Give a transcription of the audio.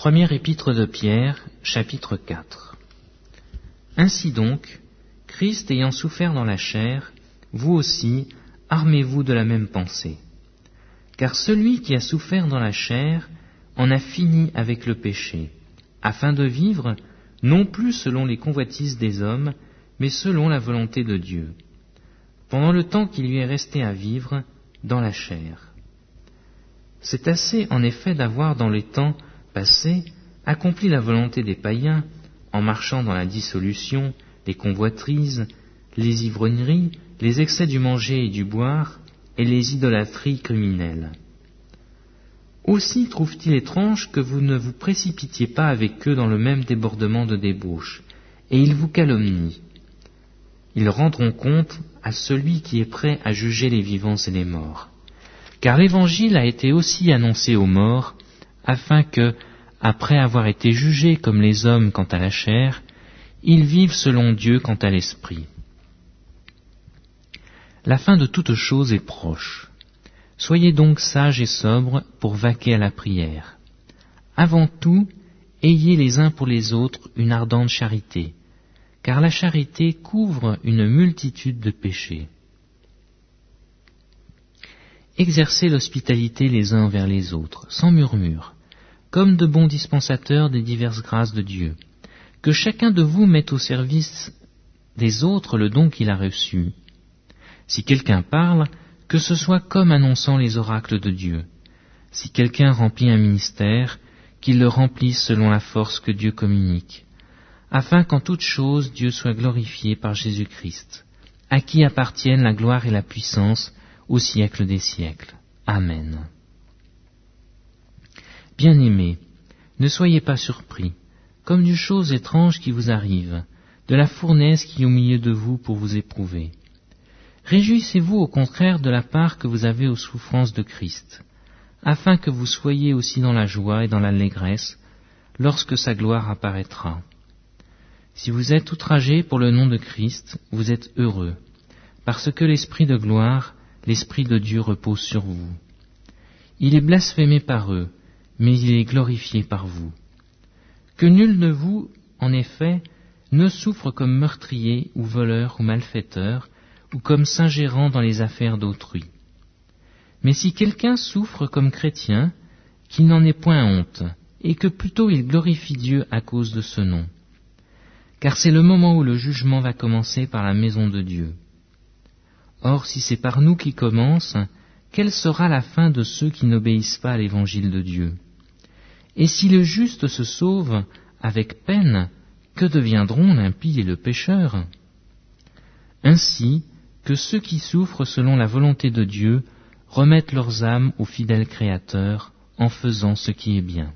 Première épître de Pierre, chapitre 4. Ainsi donc, Christ ayant souffert dans la chair, vous aussi, armez-vous de la même pensée. Car celui qui a souffert dans la chair en a fini avec le péché, afin de vivre non plus selon les convoitises des hommes, mais selon la volonté de Dieu, pendant le temps qui lui est resté à vivre dans la chair. C'est assez en effet d'avoir dans les temps passés accompli la volonté des païens en marchant dans la dissolution, les convoitrises, les ivrogneries, les excès du manger et du boire, et les idolâtries criminelles. Aussi trouve-t-il étrange que vous ne vous précipitiez pas avec eux dans le même débordement de débauche, et ils vous calomnient. Ils rendront compte à celui qui est prêt à juger les vivants et les morts. Car l'Évangile a été aussi annoncé aux morts, afin que, après avoir été jugés comme les hommes quant à la chair, ils vivent selon Dieu quant à l'esprit. La fin de toute chose est proche. Soyez donc sages et sobres pour vaquer à la prière. Avant tout, ayez les uns pour les autres une ardente charité, car la charité couvre une multitude de péchés. Exercez l'hospitalité les uns envers les autres, sans murmure, comme de bons dispensateurs des diverses grâces de Dieu. Que chacun de vous mette au service des autres le don qu'il a reçu. Si quelqu'un parle, que ce soit comme annonçant les oracles de Dieu. Si quelqu'un remplit un ministère, qu'il le remplisse selon la force que Dieu communique, afin qu'en toute chose Dieu soit glorifié par Jésus-Christ, à qui appartiennent la gloire et la puissance au siècle des siècles. Amen. Bien-aimés, ne soyez pas surpris, comme d'une chose étrange qui vous arrive, de la fournaise qui est au milieu de vous pour vous éprouver. Réjouissez-vous au contraire de la part que vous avez aux souffrances de Christ, afin que vous soyez aussi dans la joie et dans l'allégresse lorsque sa gloire apparaîtra. Si vous êtes outragés pour le nom de Christ, vous êtes heureux, parce que l'Esprit de gloire, l'Esprit de Dieu repose sur vous. Il est blasphémé par eux, mais il est glorifié par vous. Que nul de vous, en effet, ne souffre comme meurtrier ou voleur ou malfaiteur, ou comme s'ingérant dans les affaires d'autrui. Mais si quelqu'un souffre comme chrétien, qu'il n'en ait point honte, et que plutôt il glorifie Dieu à cause de ce nom. Car c'est le moment où le jugement va commencer par la maison de Dieu. Or, si c'est par nous qui commence, quelle sera la fin de ceux qui n'obéissent pas à l'évangile de Dieu? Et si le juste se sauve avec peine, que deviendront l'impie et le pécheur? Ainsi que ceux qui souffrent selon la volonté de Dieu remettent leurs âmes au fidèle Créateur en faisant ce qui est bien.